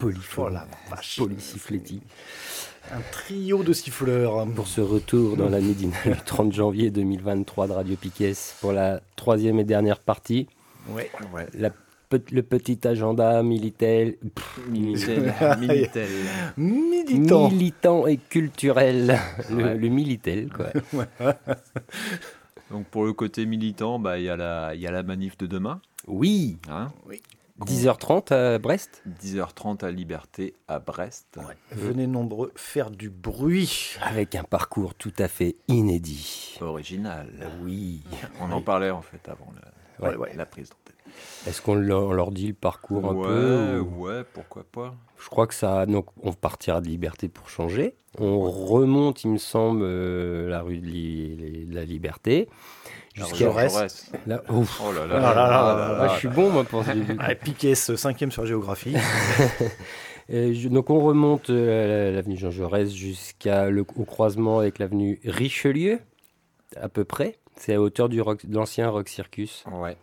Polyphone, Oh polysiffletti. Un trio de siffleurs. Pour ce retour dans la midinale le 30 janvier 2023 de Radio Piquet pour la troisième et dernière partie. Ouais. La le petit agenda militel, pff. Minitel. Militant. militant et culturel. Le, Ouais. le militel, quoi. Donc pour le côté militant, bah, il y, a la- il y a la manif de demain. Oui, Hein? 10h30 à Brest. 10h30 à Liberté à Brest. Venez nombreux faire du bruit. Avec un parcours tout à fait inédit. Original. Oui. On en parlait en fait avant la, Ouais, ouais. la prise d'antenne. Est-ce qu'on leur, dit le parcours un ouais, peu ou- ouais, pourquoi pas. Je crois que ça. Donc, on partira de Liberté pour changer. On remonte, il me semble, euh, la rue de, Li- la Liberté. Jusqu'à Jaurès. là. Ouf. Oh là Ah là. là là là là Ah, je suis bon, moi, pour Ah, Piquet, cinquième sur géographie. Je- donc on remonte euh, l'avenue Jean Jaurès jusqu'à le au croisement avec l'avenue Richelieu, à peu près. C'est à hauteur du rock- de l'ancien Rock Circus. Ouais.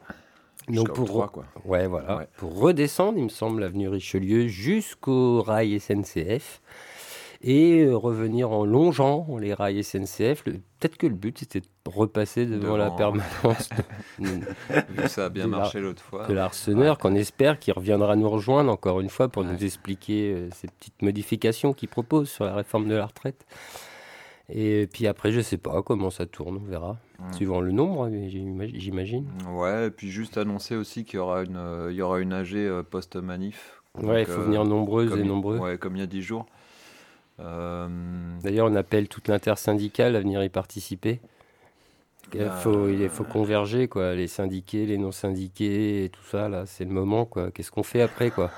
Donc pour Octroi, quoi. ouais voilà Ouais. pour redescendre, il me semble, l'avenue Richelieu jusqu'au rail SNCF et euh, revenir en longeant les rails SNCF. Peut-être que le but c'était de repasser devant, la permanence de, ça a bien marché l'autre fois. de l'Arseneur, qu'on espère qu'il reviendra nous rejoindre encore une fois pour nous expliquer euh, ces petites modifications qu'il propose sur la réforme de la retraite. Et puis après, je sais pas comment ça tourne, on verra. Suivant le nombre, j'ima- j'imagine. Ouais, et puis juste annoncer aussi qu'il y aura une, euh, il y aura une AG euh, post-manif. Ouais, il faut euh, venir nombreuses comme et nombreux. Ouais, comme il y a 10 jours. Euh, D'ailleurs, on appelle toute l'intersyndicale à venir y participer. Il bah, faut, il faut converger, quoi. Les syndiqués, les non-syndiqués et tout ça, là, c'est le moment, quoi. Qu'est-ce qu'on fait après, quoi?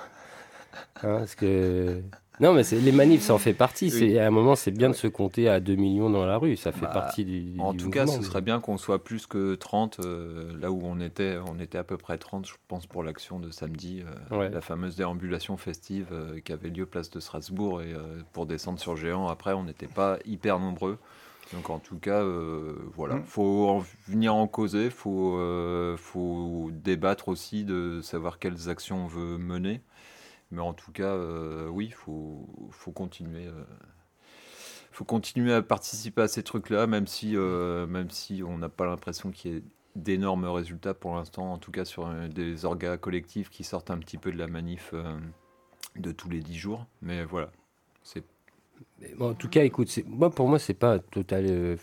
Hein, Parce que... Non, mais c'est- les manifs, ça en fait partie. C'est, à un moment, c'est bien de se compter à 2 millions dans la rue. Ça fait Bah, partie du, En du tout cas, ce serait bien qu'on soit plus que 30, euh, là où on était, on était à peu près 30, je pense, pour l'action de samedi, euh, Ouais. la fameuse déambulation festive euh, qui avait lieu place de Strasbourg, et euh, pour descendre sur Géant, après, on n'était pas hyper nombreux. Donc en tout cas, euh, voilà, Mm. faut en venir en causer, faut, euh, faut débattre aussi de savoir quelles actions on veut mener. Mais en tout cas, euh, oui, faut, faut continuer. euh, faut continuer à participer à ces trucs-là, même si, euh, même si on n'a pas l'impression qu'il y ait d'énormes résultats pour l'instant, en tout cas sur des orgas collectifs qui sortent un petit peu de la manif de tous les 10 jours. Mais voilà, en tout cas, écoute, pour moi, c'est pas total,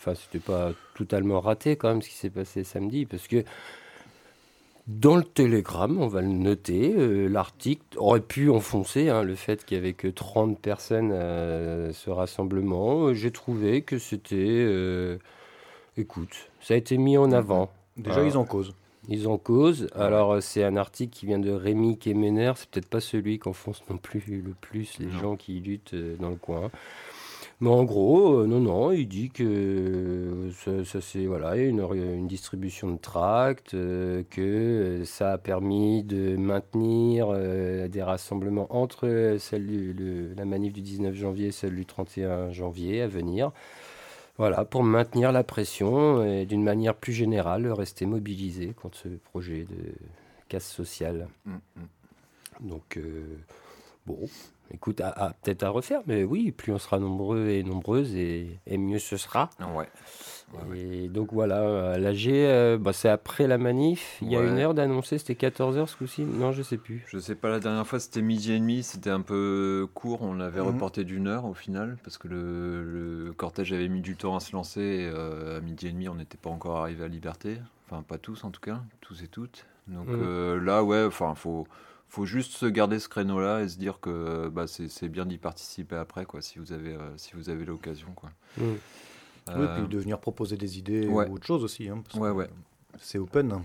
pas totalement raté quand même ce qui s'est passé samedi, parce que dans le télégramme, on va le noter, euh, l'article aurait pu enfoncer hein, le fait qu'il y avait que 30 personnes à ce rassemblement. Euh, J'ai trouvé que c'était, euh, écoute, ça a été mis en avant. Déjà, ils en causent. Ils en causent. Alors, c'est un article qui vient de Rémi Kemener. C'est peut-être pas celui qui enfonce non plus le plus les Non. gens qui luttent dans le coin. Mais en gros, euh, non, non, il dit que euh, ça, ça, c'est voilà, une, une distribution de tracts, euh, que ça a permis de maintenir des rassemblements entre celle du- le- la manif du 19 janvier et celle du 31 janvier à venir. Voilà, pour maintenir la pression et d'une manière plus générale, rester mobilisé contre ce projet de casse sociale. Mm, mm. Donc, euh, bon, écoute, à- à- peut-être à refaire, mais oui, plus on sera nombreux et nombreuses, et, et mieux ce sera. ouais. Ouais, Et donc voilà, l'AG, euh, bah, c'est après la manif. Il y a une heure d'annoncer, c'était 14h ce coup-ci Non, je sais plus. Je sais pas, la dernière fois c'était midi et demi, c'était un peu court, on l'avait Mhm. reporté d'une heure au final, parce que le, le cortège avait mis du temps à se lancer, et euh, à midi et demi on n'était pas encore arrivé à Liberté, enfin pas tous en tout cas, tous et toutes. Donc Mhm. euh, là ouais, enfin faut, faut juste se garder ce créneau-là et se dire que bah, c'est bien d'y participer après, quoi, si vous avez, euh, si vous avez l'occasion, quoi. Mm. Oui, Euh, puis de venir proposer des idées ouais. ou autre chose aussi. hein, Ouais, ouais. C'est open.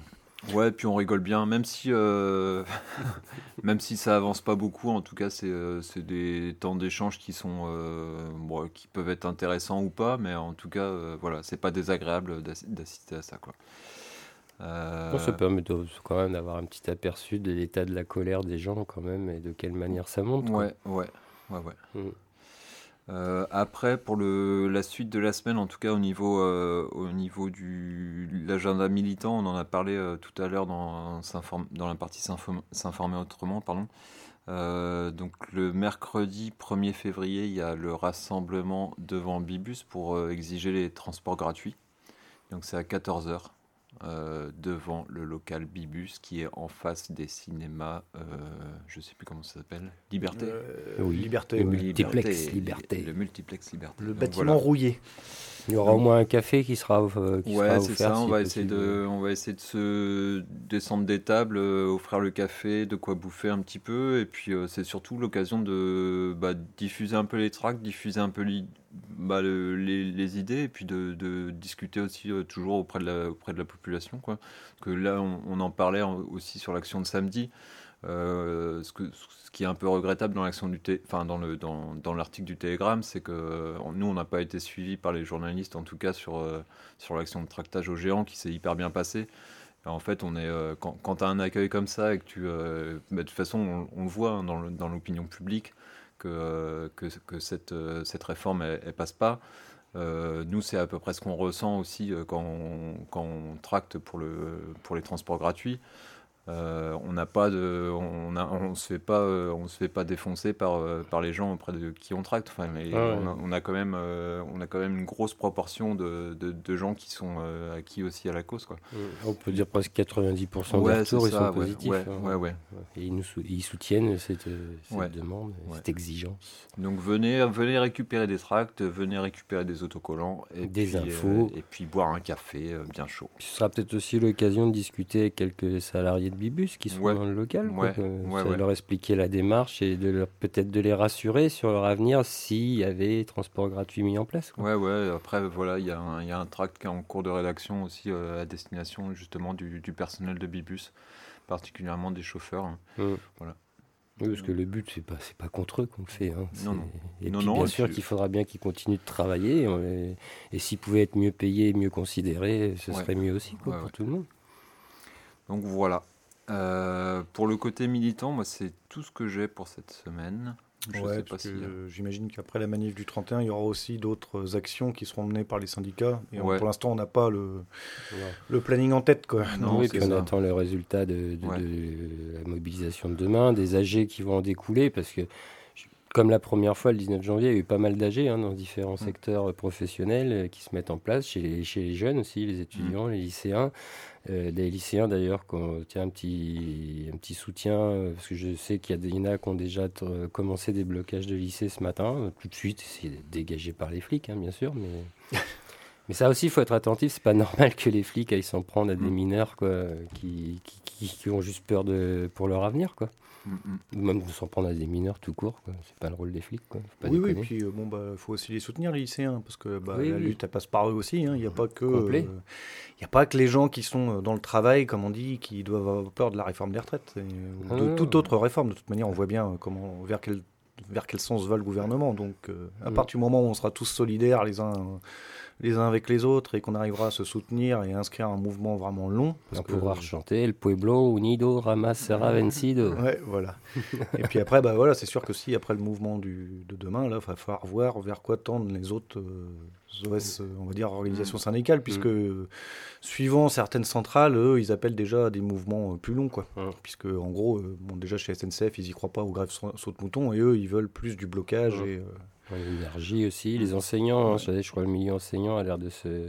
Ouais, puis on rigole bien, même si, euh, même si ça avance pas beaucoup, en tout cas, c'est euh, des temps d'échange qui sont, euh, bon, qui peuvent être intéressants ou pas, mais en tout cas, euh, voilà, c'est pas désagréable d'assi- d'assister à ça, quoi. Euh, ça permet de- quand même d'avoir un petit aperçu de l'état de la colère des gens quand même et de quelle manière ça monte. ouais, ouais, ouais, ouais. Mm. Euh, après, pour le, la suite de la semaine, en tout cas au niveau, euh, au niveau du de l'agenda militant, on en a parlé euh, tout à l'heure dans, la partie s'inform- s'informer autrement. Pardon. Donc le mercredi 1er février, il y a le rassemblement devant Bibus pour exiger les transports gratuits. Donc c'est à 14h devant le local Bibus qui est en face des cinémas, euh, je sais plus comment ça s'appelle, Liberté. Euh, Oui. Liberté. Le multiplex Liberté. Le multiplex Liberté. Le Donc, bâtiment voilà. rouillé. Il y aura au moins un café qui sera, euh, qui Ouais, sera c'est offert. ça. On si va, essayer de, on va essayer de se descendre des tables, euh, offrir le café, de quoi bouffer un petit peu. Et puis, euh, c'est surtout l'occasion de bah, diffuser un peu les tracts, diffuser un peu bah, le- les, idées, et puis de, discuter aussi euh, toujours auprès de, la, auprès de la population. Quoi. Que là, on, en parlait en- aussi sur l'action de samedi. Euh, ce, que, ce qui est un peu regrettable dans l'action du enfin dans dans, dans l'article du Télégramme, c'est que euh, nous on n'a pas été suivis par les journalistes en tout cas sur sur l'action de tractage aux géants qui s'est hyper bien passée. En fait, on est quand, tu as un accueil comme ça et que tu bah, de toute façon on, le voit hein, dans l'opinion publique que euh, cette réforme elle, elle passe pas. Euh, nous, c'est à peu près ce qu'on ressent aussi euh, quand, on, tracte pour les transports gratuits. Euh, on n'a pas de, on, a, on se fait pas, euh, on se fait pas défoncer par, euh, par les gens auprès de qui on tracte. Enfin, mais Ah ouais. on, a, on a quand même, on a quand même une grosse proportion de, de, de gens qui sont acquis aussi à la cause, quoi. On peut dire presque 90% Ouais, des retours ils sont ouais, positifs. hein. Et ils, nous sou- ils soutiennent cette, cette demande, cette exigence. Donc venez, venez récupérer des tracts, venez récupérer des autocollants et Des puis, infos. et puis boire un café bien chaud. Ce sera peut-être aussi l'occasion de discuter avec quelques salariés Bibus qui sont Ouais. dans le local. quoi, Ouais, que ouais, ça ouais. leur expliquer la démarche et peut-être de les rassurer sur leur avenir s'il y avait transport gratuit mis en place. quoi. Ouais, ouais. Après, voilà, il y, a un- il y a un tract qui est en cours de rédaction aussi euh, à destination justement du, du personnel de Bibus, particulièrement des chauffeurs. hein. Mm. Voilà. Oui, parce que le but, c'est pas, pas contre eux qu'on le fait. hein. Non, non. Et Non, puis, bien sûr qu'il faudra bien qu'ils continuent de travailler. Et, et s'ils pouvaient être mieux payés mieux considérés, ce Ouais. serait mieux aussi quoi, Ouais, pour ouais. tout le monde. Donc voilà. Euh, pour le côté militant, moi, c'est tout ce que j'ai pour cette semaine. Je Ouais, sais pas parce si. j'imagine qu'après la manif du 31, il y aura aussi d'autres actions qui seront menées par les syndicats. Et on- Ouais. pour l'instant, on n'a pas le, Voilà. le planning en tête. Quoi. Non, oui, puis on ça. attend le résultat de, de- Ouais. de la mobilisation de demain, des AG qui vont en découler, parce que comme la première fois, le 19 janvier, il y a eu pas mal d'AG hein, dans différents Mm. secteurs professionnels euh, qui se mettent en place, chez les, chez les jeunes aussi, les étudiants, les lycéens. Euh, des lycéens d'ailleurs, qu'on tient un petit, un petit soutien, euh, parce que je sais qu'il y, en a qui ont déjà euh, commencé des blocages de lycée ce matin, tout de suite, c'est dégagé par les flics, hein, bien sûr, mais... Mais ça aussi, il faut être attentif. C'est pas normal que les flics aillent s'en prendre à des Mm. mineurs quoi, qui, qui, ont juste peur de, pour leur avenir. Quoi. mm, mm. Ou même s'en prendre à des mineurs tout court. C'est pas le rôle des flics. Quoi. Faut pas Oui, oui, déconner. puis euh, bon, bah, faut aussi les soutenir, les lycéens, parce que bah, Oui, la oui. lutte, elle passe par eux aussi. hein. Il n'y a pas que. Euh, y a pas que les gens qui sont euh, dans le travail, comme on dit, qui doivent avoir peur de la réforme des retraites, et, ou Ah de non, toute autre réforme. De toute manière, on voit bien euh, comment, vers quel, vers quel sens va le gouvernement. Donc, euh, à Mm. partir du moment où on sera tous solidaires les uns, les uns avec les autres et qu'on arrivera à se soutenir et à inscrire un mouvement vraiment long. parce On que- pourra chanter El Pueblo Unido Ramas Serra Vencido. Ouais, voilà. et puis après, bah voilà, c'est sûr que si après le mouvement du, de demain, là, il va falloir voir vers quoi tendent les autres euh, OS, euh, on va dire organisations syndicales, puisque euh, suivant certaines centrales, eux, ils appellent déjà à des mouvements euh, plus longs, quoi. Ouais. Puisque en gros, bon, déjà chez SNCF, ils y croient pas aux grèves sau- saute-mouton, et eux, ils veulent plus du blocage et L'énergie aussi. Les enseignants, hein, je, crois que le milieu enseignant a l'air de se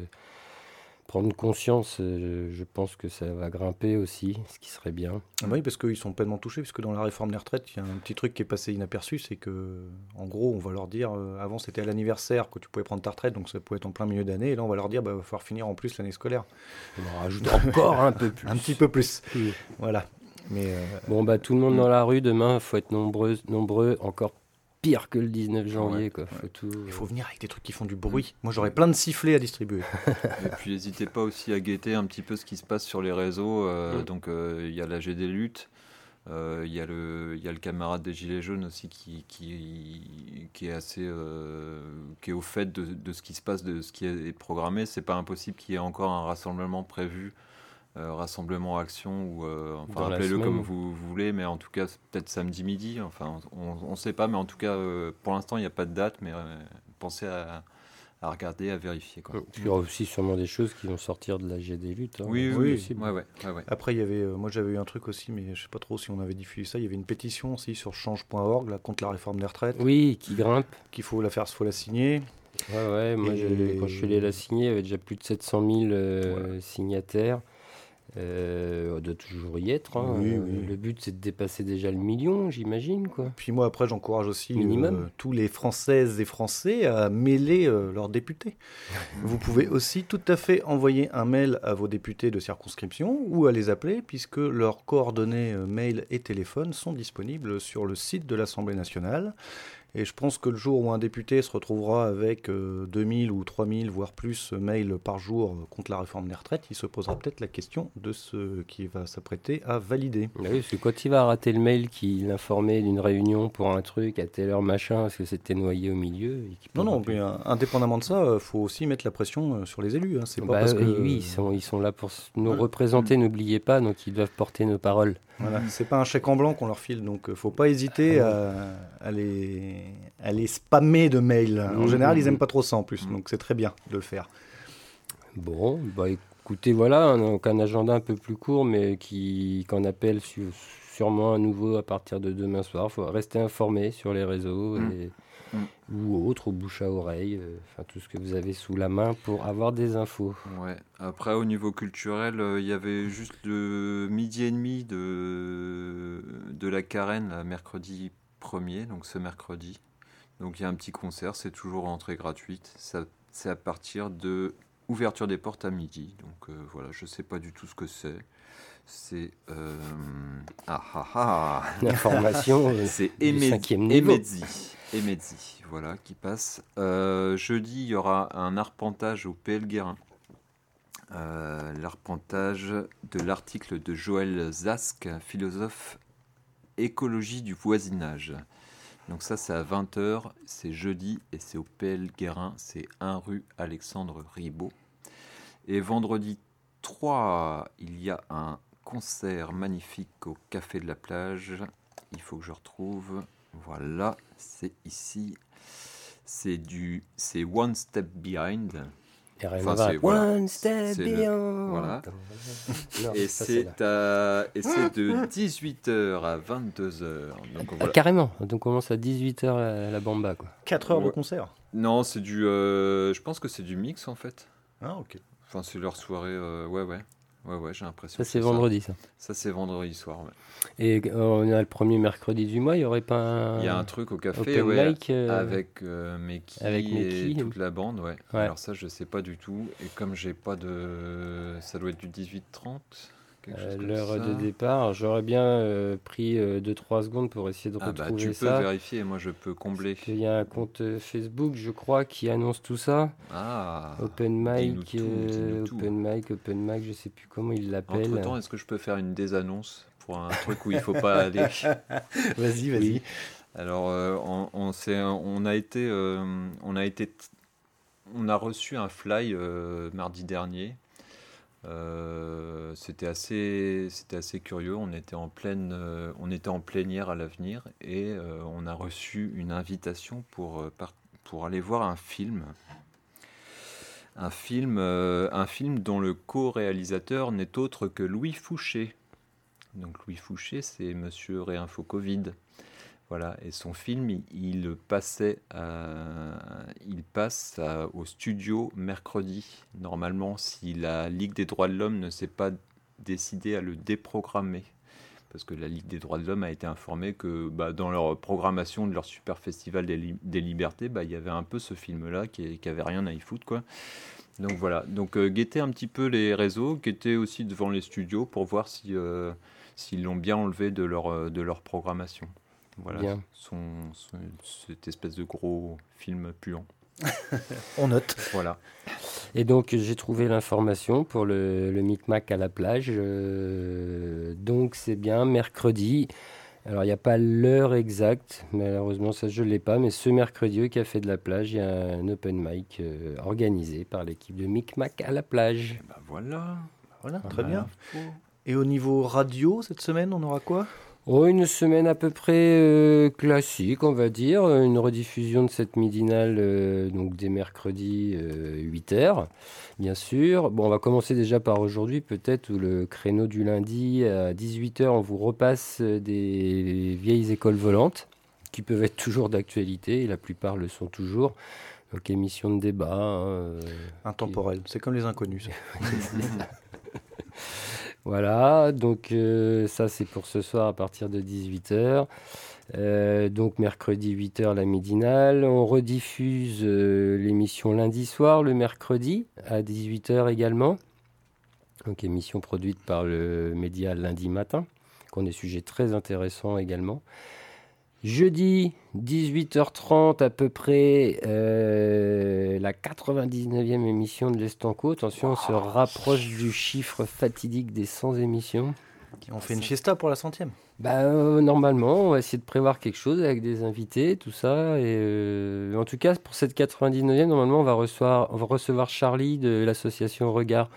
prendre conscience. euh, Je pense que ça va grimper aussi, ce qui serait bien. Ah bah oui, parce qu'ils sont pleinement touchés, puisque dans la réforme des retraites, il y a un petit truc qui est passé inaperçu, c'est que, en gros, on va leur dire, euh, avant c'était à l'anniversaire que tu pouvais prendre ta retraite, donc ça pouvait être en plein milieu d'année, et là on va leur dire, bah, il va falloir finir en plus l'année scolaire. On en rajoute encore un peu plus. Un petit peu plus. Oui. Voilà. Mais euh, Bon, bah, tout le monde dans la rue demain, faut être nombreux, nombreux, encore pire que le 19 janvier, Ouais, quoi. Faut tout. il faut venir avec des trucs qui font du bruit. Moi, j'aurais plein de sifflets à distribuer. Et puis n'hésitez pas aussi à guetter un petit peu ce qui se passe sur les réseaux. euh, Mm. Donc euh, il y a la G des luttes, euh, il y, a le- il y a le camarade des Gilets jaunes aussi qui, qui, qui est assez euh, qui est au fait de, de ce qui se passe, de ce qui est programmé. C'est pas impossible qu'il y ait encore un rassemblement prévu. Euh, rassemblement action ou euh, enfin appelez-le comme vous voulez mais en tout cas c'est peut-être samedi midi enfin on ne sait pas mais en tout cas euh, pour l'instant il n'y a pas de date mais euh, pensez à, à regarder à vérifier quoi. Il y aura aussi sûrement des choses qui vont sortir de la G des luttes. hein. Oui, oui, possible. ouais, ouais, ouais, ouais. Après, il y avait, euh, moi j'avais eu un truc aussi, mais je sais pas trop si on avait diffusé ça. Il y avait une pétition aussi sur change.org contre la réforme des retraites. Oui, qui grimpe. Qu'il faut la faire, faut la signer. Ouais, ouais, moi Et- j'ai- quand je suis allé la signer, il y avait déjà plus de 700 000 euh, signataires. Euh, on doit toujours y être. hein. Oui, oui. Le but c'est de dépasser déjà le million, j'imagine. quoi. Puis moi après, j'encourage aussi Minimum. euh, tous les Françaises et Français à mêler euh, leurs députés. Vous pouvez aussi tout à fait envoyer un mail à vos députés de circonscription ou à les appeler puisque leurs coordonnées euh, mail et téléphone sont disponibles sur le site de l'Assemblée nationale. Et je pense que le jour où un député se retrouvera avec euh, 2000 ou 3000, voire plus, euh, mails par jour euh, contre la réforme des retraites, il se posera peut-être la question de ce qui va s'apprêter à valider. Oui, parce que quand il va rater le mail qui l'informait d'une réunion pour un truc à telle heure machin, parce que c'était noyé au milieu. et Non, non, mais euh, indépendamment de ça, il faut aussi mettre la pression euh, sur les élus. hein. C'est pas Bah parce que oui, ils sont, ils sont là pour nous Voilà. représenter, n'oubliez pas, donc ils doivent porter nos paroles. Voilà, c'est pas un chèque en blanc qu'on leur file, donc euh, faut pas hésiter à, à les, à les spammer de mails. En Mhm. général, ils aiment pas trop ça en plus, donc c'est très bien de le faire. Bon, bah écoutez, voilà, un- donc un agenda un peu plus court, mais qui qu'on appelle su- sûrement à nouveau à partir de demain soir. Il faut rester informé sur les réseaux et- ou autres, ou bouche à oreille, euh, enfin tout ce que vous avez sous la main pour avoir des infos. Ouais. Après, au niveau culturel, euh, il y avait juste le midi et demi de, de la Carène, là, mercredi 1er, donc ce mercredi. Donc il y a un petit concert, c'est toujours entrée gratuite. Ça, c'est à partir de ouverture des portes à midi. Donc euh, voilà, je sais pas du tout ce que c'est. C'est. euh, Ah ah ah L'information, C'est Emedzi. Emedzi, voilà, qui passe. Euh, jeudi, il y aura un arpentage au PL Guérin. L'arpentage de l'article de Joël Zask, philosophe écologie du voisinage. Donc ça, c'est à 20h, c'est jeudi et c'est au PL Guérin, c'est 1 rue Alexandre Ribaud. Et vendredi 3, il y a un concert magnifique au Café de la Plage. Il faut que je retrouve. Voilà, c'est ici. C'est du, c'est One Step Behind. Enfin, c'est- voilà. One step le- beyond. voilà. Non, Et c'est à- et c'est de 18h à 22h. Donc Ah, voilà. carrément, donc on commence à 18h la, la bamba. Quoi. 4 heures de Ouais. concert. Non, c'est du. euh, je pense que c'est du mix en fait. Ah, ok. Enfin, c'est leur soirée. euh, ouais, ouais. Ouais, ouais, j'ai l'impression. Ça c'est vendredi ça. Ça, c'est vendredi soir. ouais. Et euh, on a le premier mercredi du mois, il n'y aurait pas un... Il y a un truc au café ouais, mic euh, avec euh, Meki avec et toute la bande. Ouais. Ouais. Alors, ça, je sais pas du tout. Et comme j'ai pas de. Ça doit être du 18-30. Quelque chose euh, comme l'heure ça. de départ. J'aurais bien euh, pris 2-3 secondes pour essayer de Ah, bah, retrouver tu peux ça. vérifier. Moi, je peux combler. Il y a un compte euh, Facebook, je crois, qui annonce tout ça. Ah. open mic, tout, euh, open mic, open mic, je sais plus comment il l'appelle. Entre temps, est-ce que je peux faire une désannonce pour un truc où il faut pas aller? Vas-y, vas-y. Oui. Alors, euh, on, on, s'est- on a été, euh, on a été, on a reçu un fly euh, mardi dernier. Euh, c'était assez, c'était assez curieux. On était en pleine, euh, on était en plénière à l'avenir et euh, on a reçu une invitation pour, pour aller voir un film. Un film, un film dont le co-réalisateur n'est autre que Louis Fouché. Donc Louis Fouché, c'est Monsieur Réinfo Covid. Voilà, et son film, il, passait, à- il passe à- au studio mercredi. Normalement, si la Ligue des droits de l'homme ne s'est pas décidée à le déprogrammer, parce que la Ligue des droits de l'homme a été informée que bah, dans leur programmation de leur super festival des, des libertés, bah, il y avait un peu ce film-là qui, qui avait rien à y foutre, quoi. Donc voilà, donc euh, guettez un petit peu les réseaux, guettez aussi devant les studios pour voir si, euh, s'ils l'ont bien enlevé de leur, euh, de leur programmation. Voilà, Bien. son, son- cette espèce de gros film puant. On note. Voilà. Et donc j'ai trouvé l'information pour le, le Micmac à la plage. euh, donc c'est bien mercredi. Alors il n'y a pas l'heure exacte, malheureusement ça je ne l'ai pas, mais ce mercredi au Café de la plage, il y a un open mic euh, organisé par l'équipe de Micmac à la plage. Bah voilà. Voilà, très Voilà. bien. Et au niveau radio, cette semaine, on aura quoi? Oh, une semaine à peu près euh, classique, on va dire. Une rediffusion de cette midinale euh, donc des mercredis 8h, bien sûr. Bon, on va commencer déjà par aujourd'hui, peut-être, où le créneau du lundi à 18h, on vous repasse euh, des vieilles écoles volantes qui peuvent être toujours d'actualité, et la plupart le sont toujours. Donc, émission de débat. hein, euh, Intemporel. C'est comme les inconnus. Voilà, donc euh, ça c'est pour ce soir à partir de 18h. donc mercredi 8h la midinale. On rediffuse euh, l'émission lundi soir, le mercredi à 18h également. Donc émission produite par le média lundi matin, qu'on des sujets très intéressants également. Jeudi 18h30 à peu près, euh, la 99e émission de l'Estanco. Attention, on se rapproche du chiffre fatidique des 100 émissions. On fait une fiesta pour la centième. Bah, euh, normalement, on va essayer de prévoir quelque chose avec des invités, tout ça. Et euh, en tout cas, pour cette 99e, normalement, on va recevoir, on va recevoir Charlie de l'association Regard,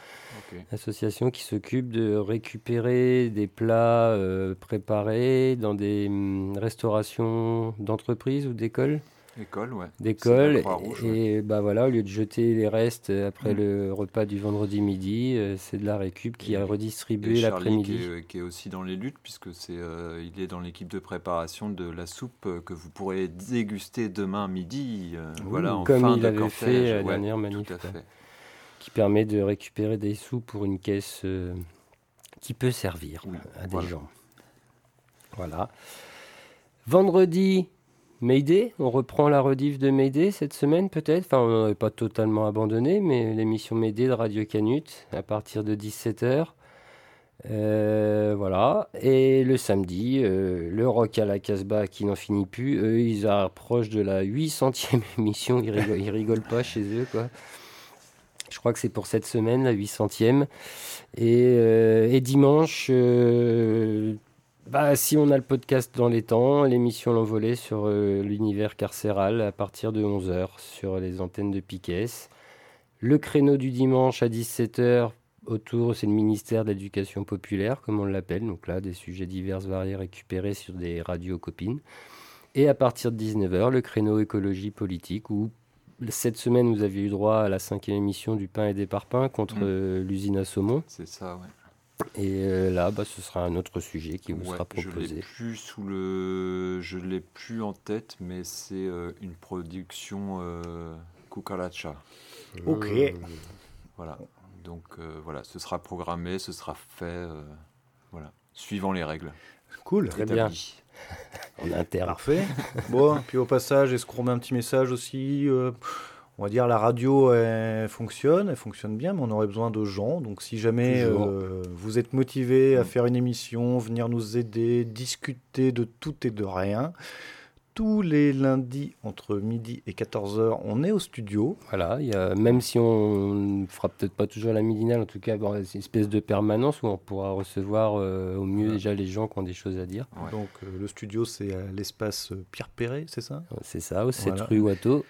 Ok. association qui s'occupe de récupérer des plats euh, préparés dans des hum, restaurations d'entreprises ou d'écoles. École, ouais. d'école et bah voilà au lieu de jeter les restes après Mm. le repas du vendredi midi euh, c'est de la récup qui Et- redistribuée Charlie l'après-midi qui qui est aussi dans les luttes puisque c'est euh, il est dans l'équipe de préparation de la soupe que vous pourrez déguster demain midi. euh, voilà, en comme fin il de avait cortège. fait à la Ouais, dernière manif, Tout à quoi. fait. Qui permet de récupérer des sous pour une caisse euh, qui peut servir Oui, à des gens voilà vendredi Mayday, on reprend la rediff de Mayday cette semaine peut-être? Enfin, on n'avait pas totalement abandonné, mais l'émission Mayday de Radio Canut à partir de 17h. Euh, voilà. Et le samedi, euh, le rock à la Casbah qui n'en finit plus. Eux, ils approchent de la 800e émission. Ils rigolent, ils rigolent pas chez eux, quoi. Je crois que c'est pour cette semaine, la 800e. Et, euh, et dimanche, euh, bah, si on a le podcast dans les temps, l'émission L'Envolée sur euh, l'univers carcéral à partir de 11h sur les antennes de Piquet. Le créneau du dimanche à 17h autour, c'est le ministère de l'Éducation populaire, comme on l'appelle. Donc là, des sujets divers variés récupérés sur des radios copines. Et à partir de 19h, le créneau écologie politique où cette semaine, vous avez eu droit à la cinquième émission du pain et des parpaings contre Mm. euh, l'usine à saumon. C'est ça, ouais. Et euh, là, bah, ce sera un autre sujet qui vous Ouais, sera Je l'ai proposé. plus sous le, je l'ai plus en tête, mais c'est euh, une production euh, cucaracha. Ok. Mmh. Voilà. Donc euh, voilà, ce sera programmé, ce sera fait, euh, voilà, suivant les règles. Cool. Très bien. En interne. Parfait. bon, puis au passage, est-ce qu'on met un petit message aussi euh, On va dire la radio elle fonctionne, elle fonctionne bien, mais on aurait besoin de gens. Donc si jamais euh, vous êtes motivé à Mm. faire une émission, venir nous aider, discuter de tout et de rien, tous les lundis entre midi et 14h, on est au studio. Voilà, il y a, même si on ne fera peut-être pas toujours la midinale, en tout cas, bon, c'est une espèce de permanence où on pourra recevoir euh, au mieux déjà les gens qui ont des choses à dire. Ouais. Donc euh, le studio, c'est à l'espace euh, Pierre Perret, c'est ça? C'est ça, au 7 Voilà. rue Watteau.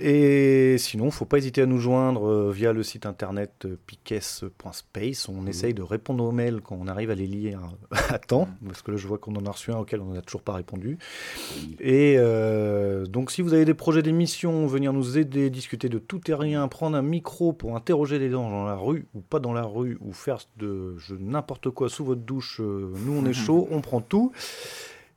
Et sinon, faut pas hésiter à nous joindre euh, via le site internet euh, piques.space. On essaye de répondre aux mails quand on arrive à les lire à temps, parce que là, je vois qu'on en a reçu un auquel on n'a toujours pas répondu. Et euh, donc, si vous avez des projets d'émission, venir nous aider, discuter de tout et rien, prendre un micro pour interroger les gens dans la rue ou pas dans la rue, ou faire de je- n'importe quoi sous votre douche, euh, nous on est chaud, on prend tout.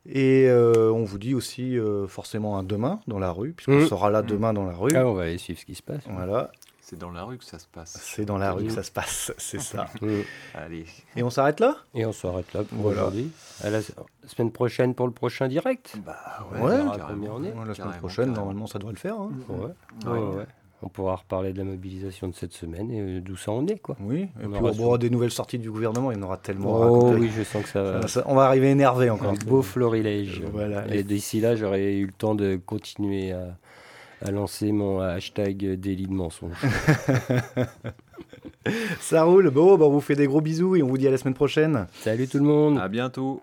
Et euh, on vous dit aussi euh, forcément un demain dans la rue, puisqu'on Mhm. sera là Mhm. demain dans la rue. Ah, on va aller suivre ce qui se passe. Voilà, C'est dans la rue que ça se passe. c'est dans la rue que ça se passe, c'est ça. Mm. Allez, Et on s'arrête là? Et on s'arrête là pour Voilà. aujourd'hui. À la semaine prochaine pour le prochain direct. bah Ouais, carrément. combien on est. La semaine prochaine, carrément. normalement, ça doit le faire. hein. Ouais. Ouais. Ouais, ouais. On pourra reparler de la mobilisation de cette semaine et euh, d'où ça en est, quoi. Oui, et On puis aura on aura des nouvelles sorties du gouvernement, il y en aura tellement. Oh oui, je sens que ça va. Ça- on va arriver énervé encore. Un beau florilège. Voilà. Et d'ici là, j'aurais eu le temps de continuer à, à lancer mon hashtag délit de mensonge. Ça roule. Bon, bah, on vous fait des gros bisous et on vous dit à la semaine prochaine. Salut tout le monde À bientôt.